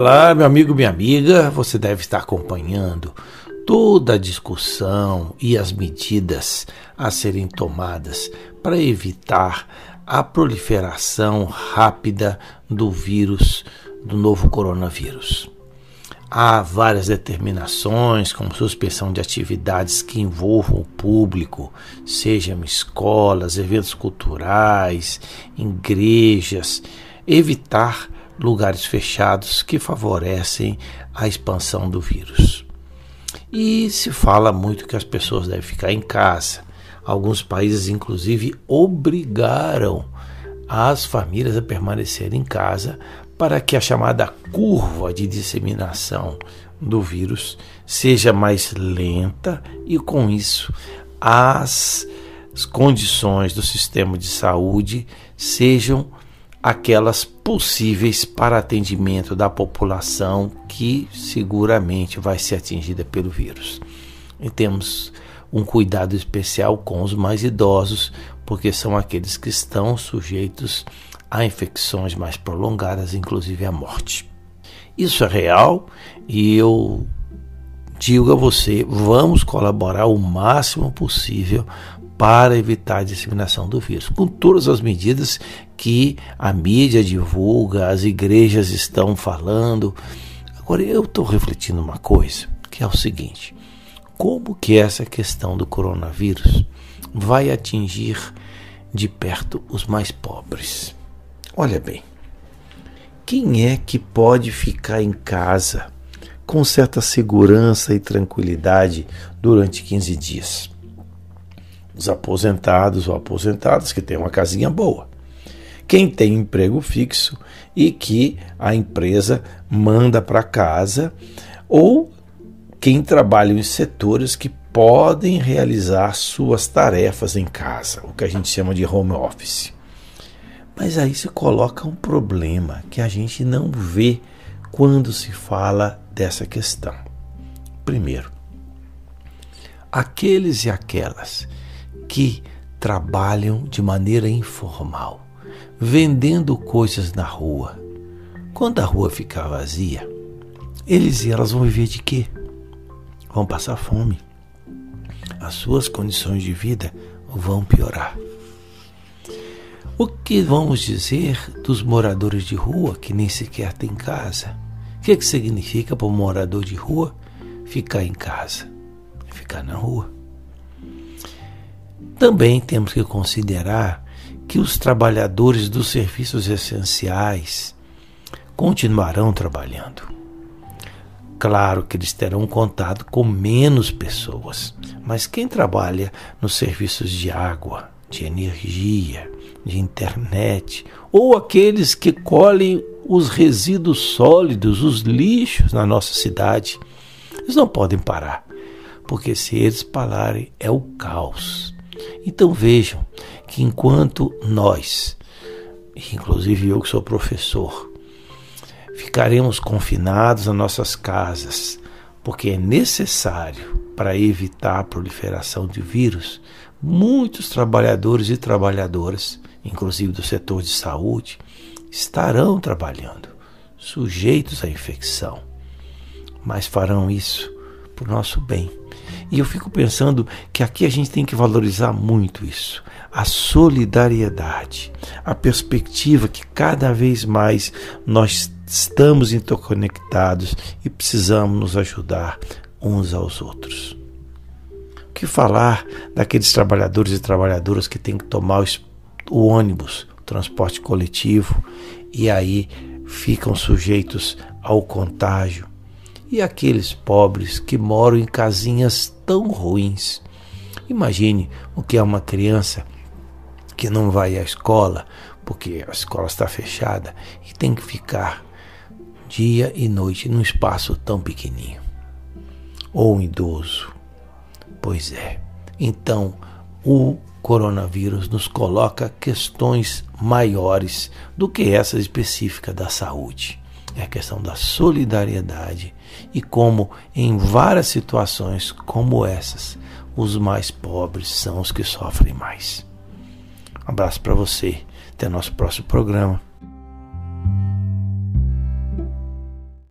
Olá, meu amigo, minha amiga, você deve estar acompanhando toda a discussão e as medidas a serem tomadas para evitar a proliferação rápida do vírus, do novo coronavírus. Há várias determinações, como suspensão de atividades que envolvam o público, sejam escolas, eventos culturais, igrejas, evitar lugares fechados que favorecem a expansão do vírus. E se fala muito que as pessoas devem ficar em casa. Alguns países, inclusive, obrigaram as famílias a permanecer em casa para que a chamada curva de disseminação do vírus seja mais lenta e, com isso, as condições do sistema de saúde sejam aquelas possíveis para atendimento da população que seguramente vai ser atingida pelo vírus. E temos um cuidado especial com os mais idosos, porque são aqueles que estão sujeitos a infecções mais prolongadas, inclusive a morte. Isso é real e eu digo a você, vamos colaborar o máximo possível para evitar a disseminação do vírus, com todas as medidas que a mídia divulga, as igrejas estão falando. Agora eu estou refletindo uma coisa, que é o seguinte: como que essa questão do coronavírus vai atingir de perto os mais pobres? Olha bem, quem é que pode ficar em casa com certa segurança e tranquilidade durante 15 dias? Os aposentados ou aposentadas que têm uma casinha boa. Quem tem emprego fixo e que a empresa manda para casa, ou quem trabalha em setores que podem realizar suas tarefas em casa, o que a gente chama de home office. Mas aí se coloca um problema que a gente não vê quando se fala dessa questão. Primeiro, aqueles e aquelas que trabalham de maneira informal, vendendo coisas na rua. Quando a rua ficar vazia, eles e elas vão viver de quê? Vão passar fome. As suas condições de vida vão piorar. O que vamos dizer dos moradores de rua que nem sequer têm casa? O que, é que significa para um morador de rua ficar em casa? Ficar na rua. Também temos que considerar que os trabalhadores dos serviços essenciais continuarão trabalhando. Claro que eles terão contato com menos pessoas, mas quem trabalha nos serviços de água, de energia, de internet, ou aqueles que colhem os resíduos sólidos, os lixos na nossa cidade, eles não podem parar, porque se eles pararem é o caos. Então vejam que enquanto nós, inclusive eu que sou professor, ficaremos confinados nas nossas casas, porque é necessário para evitar a proliferação de vírus, muitos trabalhadores e trabalhadoras, inclusive do setor de saúde, estarão trabalhando, sujeitos à infecção, mas farão isso por nosso bem e eu fico pensando que aqui a gente tem que valorizar muito isso. A solidariedade, a perspectiva que cada vez mais nós estamos interconectados e precisamos nos ajudar uns aos outros. O que falar daqueles trabalhadores e trabalhadoras que têm que tomar o ônibus, o transporte coletivo, e aí ficam sujeitos ao contágio, e aqueles pobres que moram em casinhas tão ruins. Imagine o que é uma criança que não vai à escola porque a escola está fechada e tem que ficar dia e noite num espaço tão pequenininho. Ou um idoso. Pois é. Então, o coronavírus nos coloca questões maiores do que essa específica da saúde é a questão da solidariedade e como em várias situações como essas, os mais pobres são os que sofrem mais. Um abraço para você. Até nosso próximo programa.